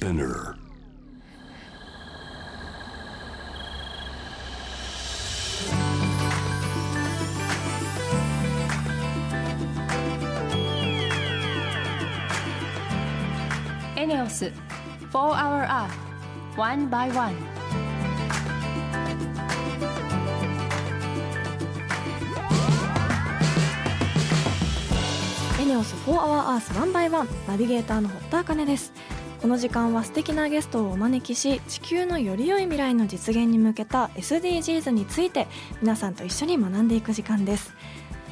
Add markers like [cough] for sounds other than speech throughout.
Spinner. エネオス4 Hour Earth One by One エネオス4 Hour Earth 1 by 1ナビゲーターの堀田茜ですこの時間は素敵なゲストをお招きし地球のより良い未来の実現に向けた SDGs について皆さんと一緒に学んでいく時間です。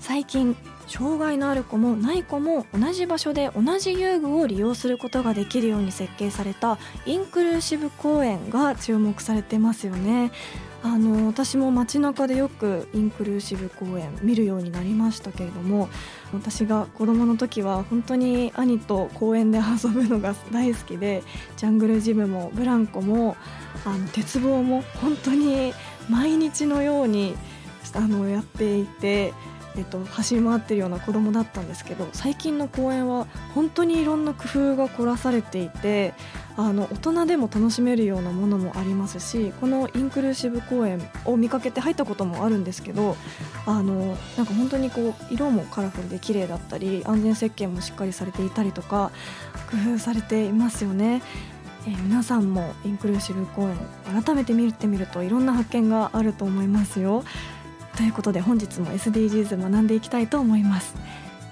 最近障害のある子もない子も同じ場所で同じ遊具を利用することができるように設計されたインクルーシブ公園が注目されてますよね。あの私も街中でよくインクルーシブ公園見るようになりましたけれども私が子供の時は本当に兄と公園で遊ぶのが大好きでジャングルジムもブランコもあの鉄棒も本当に毎日のようにあのやっていて。えっと、走り回ってるような子供だったんですけど最近の公園は本当にいろんな工夫が凝らされていてあの大人でも楽しめるようなものもありますしこのインクルーシブ公園を見かけて入ったこともあるんですけどあのなんか本当にこう色もカラフルで綺麗だったり安全設計もしっかりされていたりとか工夫されていますよね。えー皆さんもインクルーシブ公園改めて見てみるといろんな発見があると思いますよ。ということで本日も SDGs 学んでいきたいと思います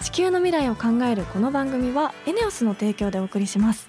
地球の未来を考えるこの番組はエネオスの提供でお送りします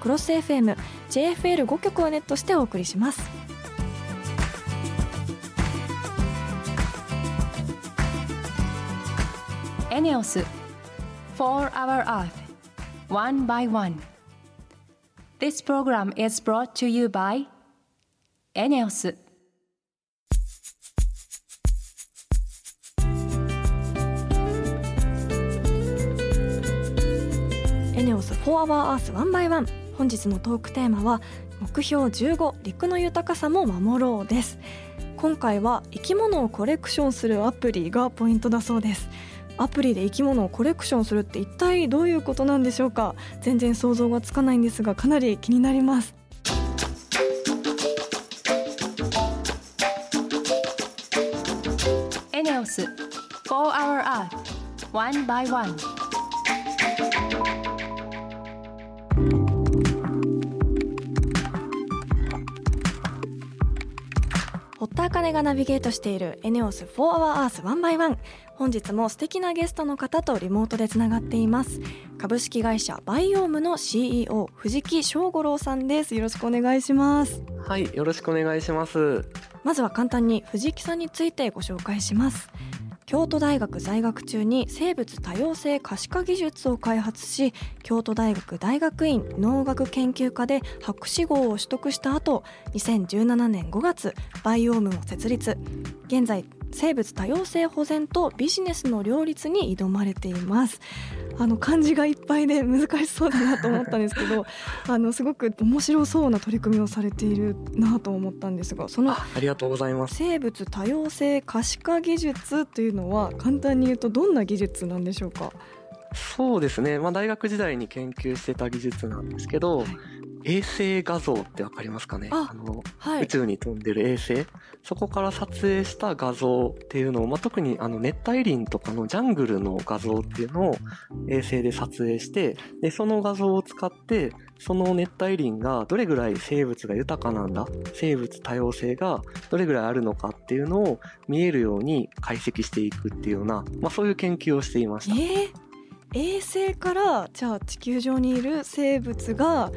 クロス FM、JFL5 曲をネットしてお送りします。エネオス4 Hour Earth One by One This program is brought to you by エネオスエネオス4 Hour Earth 1 by 1本日のトークテーマは目標15陸の豊かさも守ろうです。今回は生き物をコレクションするアプリがポイントだそうです。アプリで生き物をコレクションするって一体どういうことなんでしょうか？全然想像がつかないんですがかなり気になります。エネオス4 Hour Earth One by One 茜がナビゲートしているエネオス4 Hour Earth 1 by 1本日も素敵なゲストの方とリモートでつながっています。株式会社バイオームの CEO 藤木翔五郎さんです。よろしくお願いします。はい、よろしくお願いします。まずは簡単に藤木さんについてご紹介します京都大学在学中に生物多様性可視化技術を開発し京都大学大学院農学研究科で博士号を取得した後2017年5月バイオームを設立。現在生物多様性保全とビジネスの両立に挑まれていますあの漢字がいっぱいで [laughs] 難しそうだなと思ったんですけど [laughs] あのすごく面白そうな取り組みをされているなと思ったんですがそのあありがとうございます。生物多様性可視化技術というのは簡単に言うとどんな技術なんでしょうか？そうですね。まあ大学時代に研究してた技術なんですけど、はい衛星画像ってわかりますかね？あの、はい。宇宙に飛んでる衛星？そこから撮影した画像っていうのを、まあ、特にあの熱帯林とかのジャングルの画像っていうのを衛星で撮影してでその画像を使ってその熱帯林がどれぐらい生物が豊かなんだ？生物多様性がどれぐらいあるのかっていうのを見えるように解析していくっていうような、まあ、そういう研究をしていました。えー、衛星からじゃあ地球上にいる生物が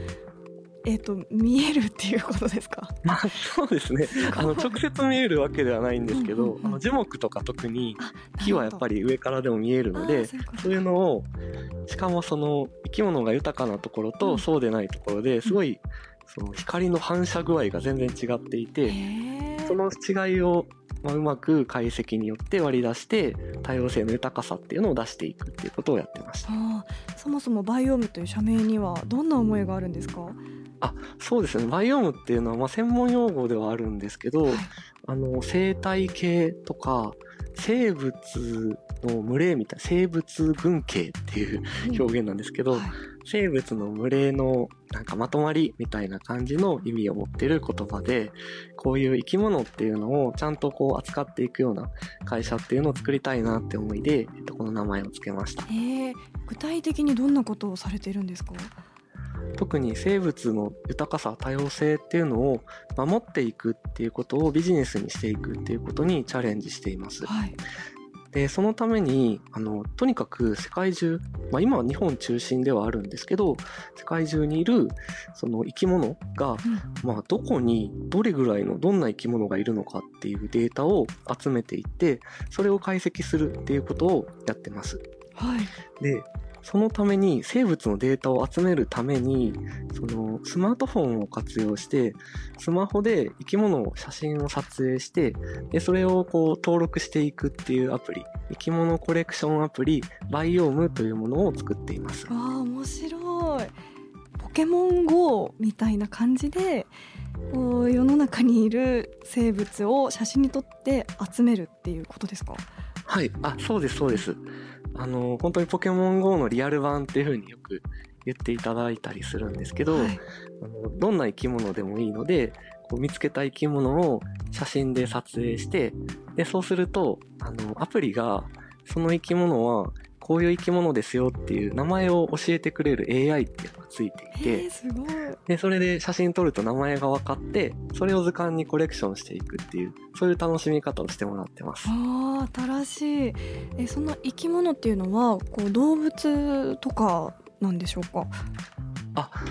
えっ、と見えるっていうことですか？[laughs] まあ、そうですね。あの、直接見えるわけではないんですけどうんうんう、ん。あの樹木とか特にあ木はやっぱりり上からでも見えるので、そういうのを、しかもその生き物が豊かなところうん。とそうでないところですごいその光の反射具合が全然違っていて、その違いを、まあ、うまく解析によって割り出して多様性の豊かさっていうのを出していくっていうことをやってました。そもそもバイオームという社名にはどんな思いがあるんですか、はそうですね。バイオームっていうのは、まあ、専門用語ではあるんですけど、いあの、生態系とか、生物の群れみたいな、生物群系っていう表現なんですけど、はい生物の群れのなんかまとまりみたいな感じの意味を持ってる言葉で、こういう生き物っていうのをちゃんとこう扱っていくような会社っていうのを作りたいなって思いで、えっと、この名前を付けました。えー具体的にどんなことをされているんですか？特に生物の豊かさ多様性っていうのを守っていくっていうことをビジネスにしていくっていうことにチャレンジしています。はいでそのためにあのとにかく世界中、まあ、今は日本中心ではあるんですけど世界中にいるその生き物が、まあ、どこにどれぐらいのどんな生き物がいるのかっていうデータを集めていってそれを解析するっていうことをやってます。はいでそのために生物のデータを集めるためにそのスマートフォンを活用してスマホで生き物を写真を撮影してでそれをこう登録していくっていうアプリ。生き物コレクションアプリバイオームというものを作っています。わあ面白い。ポケモン GO みたいな感じでこう世の中にいる生物を写真に撮って集めるっていうことですか？はい。あそうですそうですあの本当にポケモン GO のリアル版っていうふうによく言っていただいたりするんですけど、はい。あのどんな生き物でもいいのでこう見つけた生き物を写真で撮影してでそうするとあのアプリがその生き物はこういう生き物ですよっていう名前を教えてくれる AI っていうのがついていえてー、すごい。でそれで写真撮ると名前が分かってそれを図鑑にコレクションしていくっていうそういう楽しみ方をしてもらってます。あー新しい。えその生き物っていうのはこう動物とかなんでしょうか？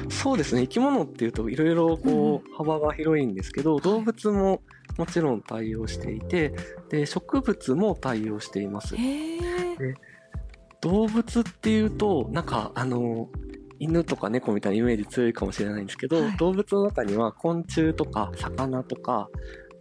そうですね。生き物っていうといろいろこう幅が広いんですけど、動物ももちろん対応していてで植物も対応しています。へえ動物っていうとなんかあの犬とか猫みたいなイメージ強いかもしれないんですけど、はい動物の中には昆虫とか魚とか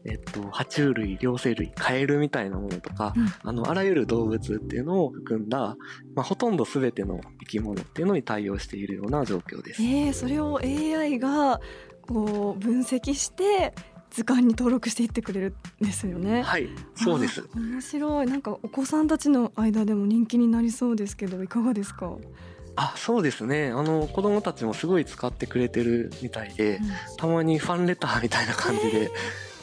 えっと、爬虫類、両生類、カエルみたいなものとか、うんあの、あらゆる動物っていうのを含んだ、まあ、ほとんど全ての生き物っていうのに対応しているような状況です。えー、それを AI がこう分析して図鑑に登録していってくれるんですよね。はい、そうです。面白いなんかお子さんたちの間でも人気になりそうですけどいかがですか、あ、そうですね。あの、子供たちもすごい使ってくれてるみたいで、たまにファンレターみたいな感じで、子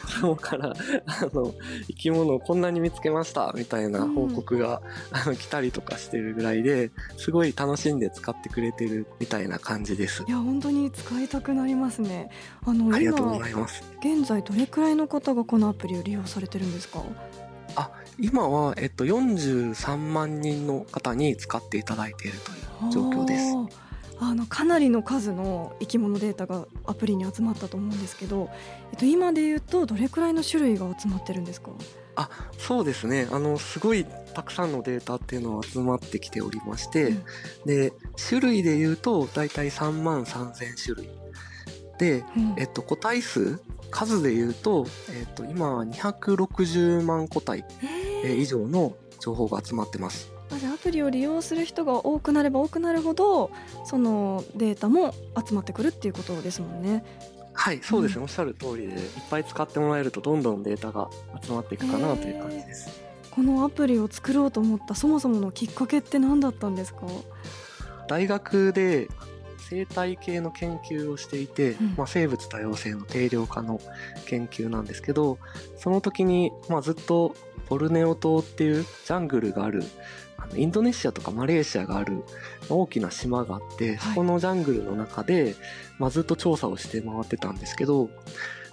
供から、あの、生き物をこんなに見つけましたみたいな報告が、あの来たりとかしてるぐらいで、すごい楽しんで使ってくれてるみたいな感じですい。や本当に使いたくなりますね。あのありがとうご今ざいます。現在どれくらいの方がこのアプリを利用されてるんですか？今は、えっと、43万人の方に使っていただいているという状況です。あのかなりの数の生き物データがアプリに集まったと思うんですけど、えっと、今で言うとどれくらいの種類が集まってるんですか？そうですね。あの、すごいたくさんのデータっていうのは集まってきておりまして、うんで、種類で言うと、だいたい3万3000種類。で、うんえっと、個体数、数で言うと、えっと、今は260万個体えーえー以上の情報が集まってます。あじゃあアプリを利用する人が多くなれば多くなるほどそのデータも集まってくるっていうことですもんね。はい、そうですね。うおっしゃる通りで、いっぱい使ってもらえると、どんどんデータが集まっていくかなという感じです。このアプリを作ろうと思ったそもそものきっかけって何だったんですか？大学で生態系の研究をしていて、うんまあ、生物多様性の定量化の研究なんですけどその時に、まあ、ずっとボルネオ島っていうジャングルがあるインドネシアとかマレーシアがある大きな島があって、そこのジャングルの中で、まあ、ずっと調査をして回ってたんですけど、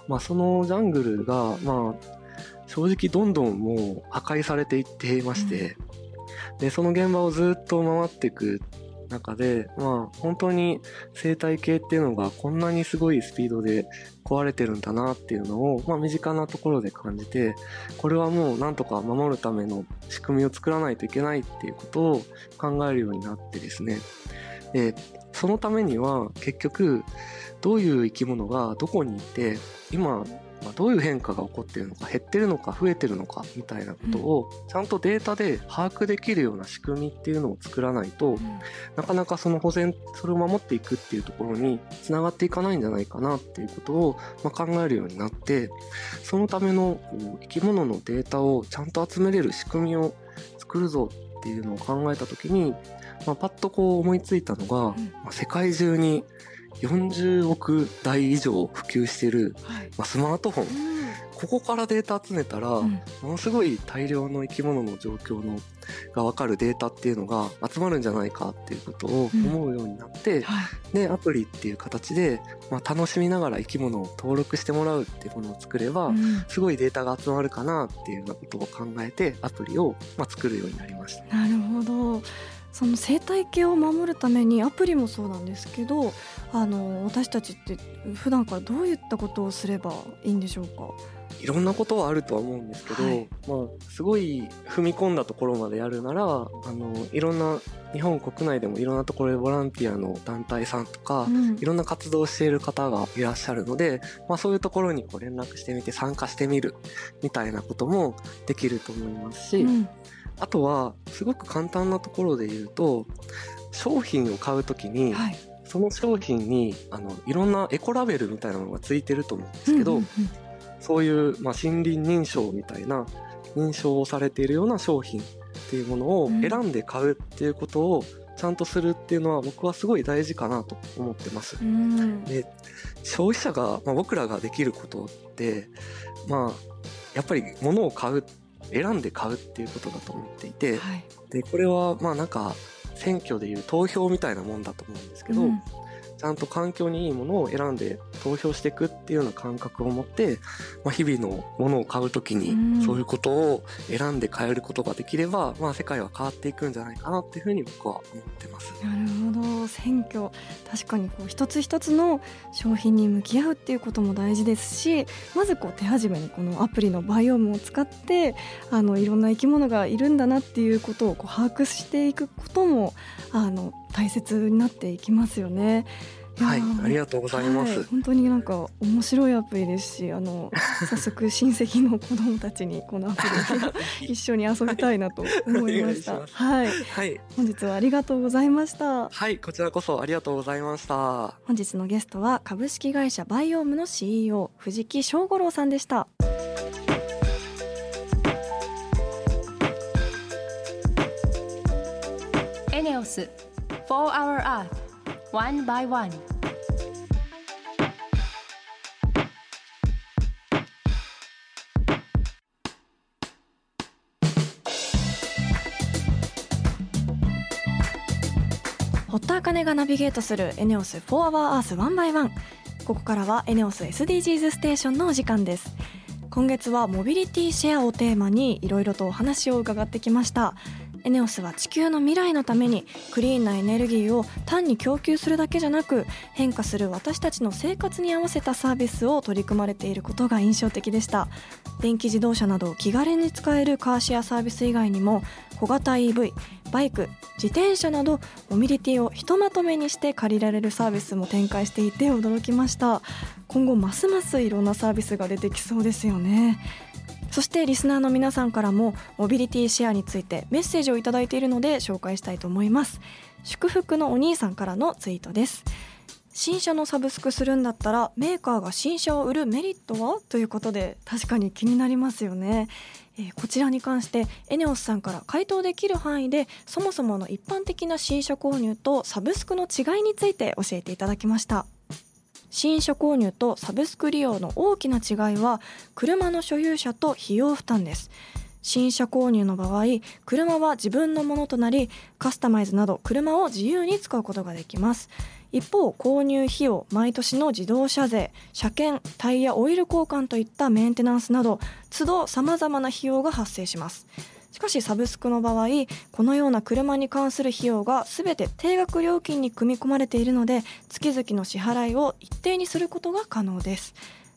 まあ、そのジャングルが、まあ、正直どんどんもう破壊されていっていまして、でその現場をずっと回っていく中で、まあ、本当に生態系っていうのがこんなにすごいスピードで壊れてるんだなっていうのを、まあ、身近なところで感じてこれはもうなんとか守るための仕組みを作らないといけないっていうことを考えるようになってですね。でそのためには結局どういう生き物がどこにいて今まあ、どういう変化が起こっているのか減ってるのか増えてるのかみたいなことをちゃんとデータで把握できるような仕組みっていうのを作らないと、なかなかその保全それを守っていくっていうところにつながっていかないんじゃないかなっていうことを、ま考えるようになってそのための生き物のデータをちゃんと集めれる仕組みを作るぞっていうのを考えた時に、まあ、パッとこう思いついたのが、まあ、世界中に40億台以上普及してい。る、まあ、スマートフォン、ここからデータ集めたら、ものすごい大量の生き物の状況のが分かるデータっていうのが集まるんじゃないかっていうことを思うようになって、でアプリっていう形で、まあ、楽しみながら生き物を登録してもらうっていうものを作れば、うん、すごいデータが集まるかなっていうようなことを考えてアプリを、まあ、作るようになりました。なるほどその生態系を守るためにアプリもそうなんですけどあの私たちって普段からどういったことをすればいいんでしょうか？いろんなことはあるとは思うんですけど、はい、まあ、すごい踏み込んだところまでやるならあのいろんな日本国内でもいろんなところでボランティアの団体さんとか、うん、いろんな活動をしている方がいらっしゃるので、まあ、そういうところにこう連絡してみて参加してみるみたいなこともできると思いますし、うんあとはすごく簡単なところで言うと商品を買うときに、はい、その商品にあのいろんなエコラベルみたいなのがついてると思うんですけど、うんうんうん、そういう、まあ、森林認証みたいな認証をされているような商品っていうものを選んで買うっていうことをちゃんとするっていうのは僕はすごい大事かなと思ってます。うん、で消費者が、まあ、僕らができることってまあやっぱり物を買う選んで買うっていうことだと思っていて、はい、でこれはまあなんか選挙でいう投票みたいなもんだと思うんですけど、うん、ちゃんと環境にいいものを選んで投票していくっていうような感覚を持って、まあ、日々のものを買うときにそういうことを選んで買えることができれば、まあ、世界は変わっていくんじゃないかなっていうふうに僕は思ってます。なるほど。選挙。確かにこう一つ一つの商品に向き合うっていうことも大事ですしまずこう手始めにこのアプリのバイオームを使ってあのいろんな生き物がいるんだなっていうことをこう把握していくこともあの大切になっていきますよね。はい、ありがとうございます、はい、本当になんか面白いアプリですし、あの [laughs] 早速親戚の子供たちにこのアプリで [laughs] 一緒に遊びたいなと思いました。はい、はい、本日はありがとうございました。はい、こちらこそありがとうございました。本日のゲストは株式会社バイオームの CEO 藤木翔五郎さんでした。エネオス4 Hour Earth. One by One. 堀田茜がナビゲートするエネオス4 Hour Earth One by One ここからはエネオス SDGs ステーションのお時間です。今月はモビリティシェアをテーマにいろいろとお話を伺ってきました。エネオスは地球の未来のためにクリーンなエネルギーを単に供給するだけじゃなく変化する私たちの生活に合わせたサービスを取り組まれていることが印象的でした。電気自動車など気軽に使えるカーシェアサービス以外にも小型 EV バイク自転車などモビリティをひとまとめにして借りられるサービスも展開していて驚きました。今後ますますいろんなサービスが出てきそうですよね。そしてリスナーの皆さんからもモビリティシェアについてメッセージを頂いているので紹介したいと思います。祝福のお兄さんからのツイートです。新車のサブスクするんだったらメーカーが新車を売るメリットは？ということで確かに気になりますよね、えー、こちらに関してエネオスさんから回答できる範囲でそもそもの一般的な新車購入とサブスクの違いについて教えていただきました。新車購入とサブスク利用の大きな違いは車の所有者と費用負担です。新車購入の場合車は自分のものとなりカスタマイズなど車を自由に使うことができます。一方購入費用毎年の自動車税車検タイヤオイル交換といったメンテナンスなど都度さまざまな費用が発生します。しかしサブスクの場合このような車に関する費用が全て定額料金に組み込まれているので月々の支払いを一定にすることが可能です。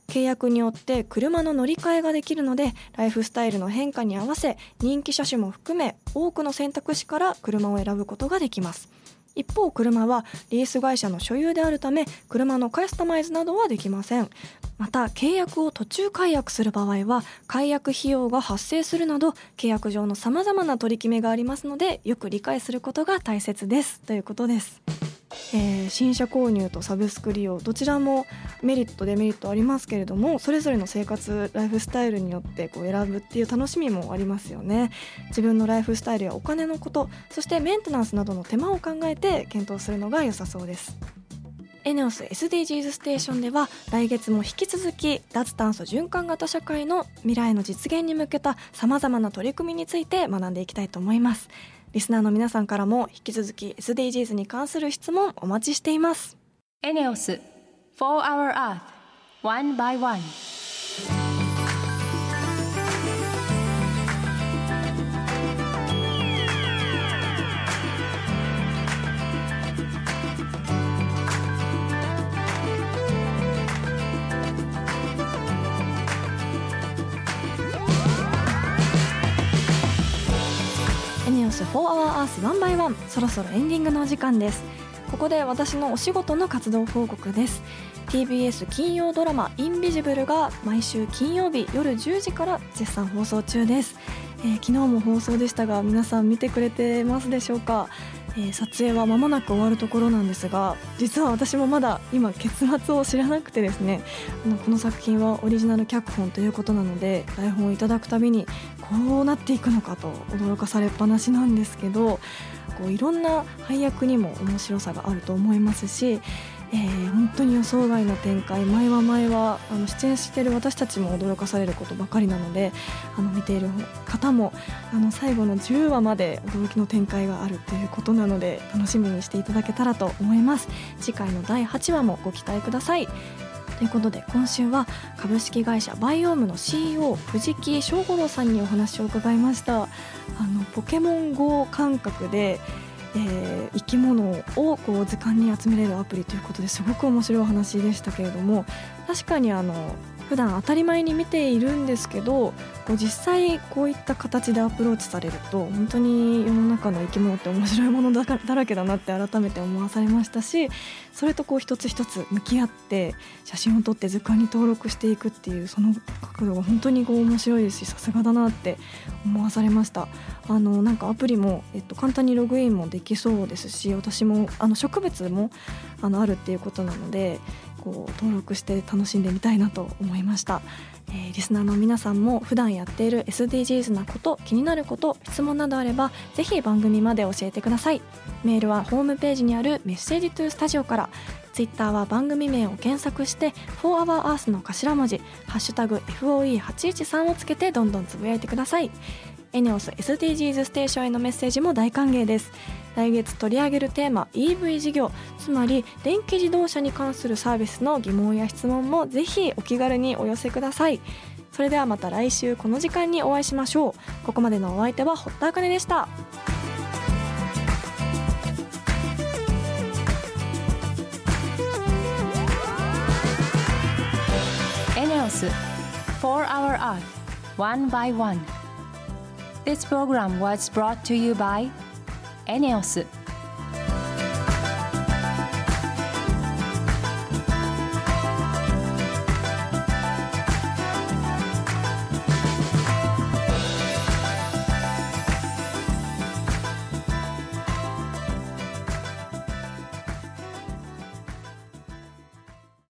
契約によって車の乗り換えができるのでライフスタイルの変化に合わせ人気車種も含め多くの選択肢から車を選ぶことができます。一方車はリース会社の所有であるため車のカスタマイズなどはできませんまた契約を途中解約する場合は解約費用が発生するなど契約上のさまざまな取り決めがありますのでよく理解することが大切ですということです。えー、新車購入とサブスク利用どちらもメリットデメリットありますけれどもそれぞれの生活ライフスタイルによってこう選ぶっていう楽しみもありますよね。自分のライフスタイルやお金のことそしてメンテナンスなどの手間を考えて検討するのが良さそうです。エネオス SDGs ステーションでは来月も引き続き脱炭素循環型社会の未来の実現に向けたさまざまな取り組みについて学んでいきたいと思います。リスナーの皆さんからも引き続き SDGs に関する質問お待ちしています。エネオス4 Hour Earth One by One. ス4 Hour Earth 1 by 1そろそろエンディングのお時間です。ここで私のお仕事の活動報告です。TBS 金曜ドラマ「インビジブル」が毎週金曜日夜10時から絶賛放送中です、えー、昨日も放送でしたが皆さん見てくれてますでしょうか？えー、撮影は間もなく終わるところなんですが実は私もまだ今結末を知らなくてですね。あのこの作品はオリジナル脚本ということなので台本をいただくたびにこうなっていくのかと驚かされっぱなしなんですけどこういろんな配役にも面白さがあると思いますしえー、本当に予想外の展開前は前はあの出演している私たちも驚かされることばかりなのであの見ている方もあの最後の10話まで驚きの展開があるということなので楽しみにしていただけたらと思います。次回の第8話もご期待ください。ということで今週は株式会社バイオームの CEO 藤木翔五郎さんにお話を伺いました。あのポケモン GO 感覚でえー、生き物をこう図鑑に集めれるアプリということですごく面白いお話でしたけれども確かにあの普段当たり前に見ているんですけどこう実際こういった形でアプローチされると本当に世の中の生き物って面白いものだらけだなって改めて思わされましたしそれとこう一つ一つ向き合って写真を撮って図鑑に登録していくっていうその角度が本当にこう面白いですしさすがだなって思わされました。あのなんかアプリも、えっと、簡単にログインもできそうですし私もあの植物もあのあるっていうことなのでこう登録して楽しんでみたいなと思いました、えー、リスナーの皆さんも普段やっている SDGs なこと気になること質問などあればぜひ番組まで教えてください。メールはホームページにあるメッセージトゥースタジオから。ツイッターは番組名を検索して「4HourEarth」の頭文字「ハッシュタグ #FOE813」をつけてどんどんつぶやいてください。エネオス SDGs ステーションへのメッセージも大歓迎です。来月取り上げるテーマ EV 事業つまり電気自動車に関するサービスの疑問や質問もぜひお気軽にお寄せください。それではまた来週この時間にお会いしましょう。ここまでのお相手は堀田茜でした。エネオス4 Hour Earth One by One This program was brought to you by エネオス。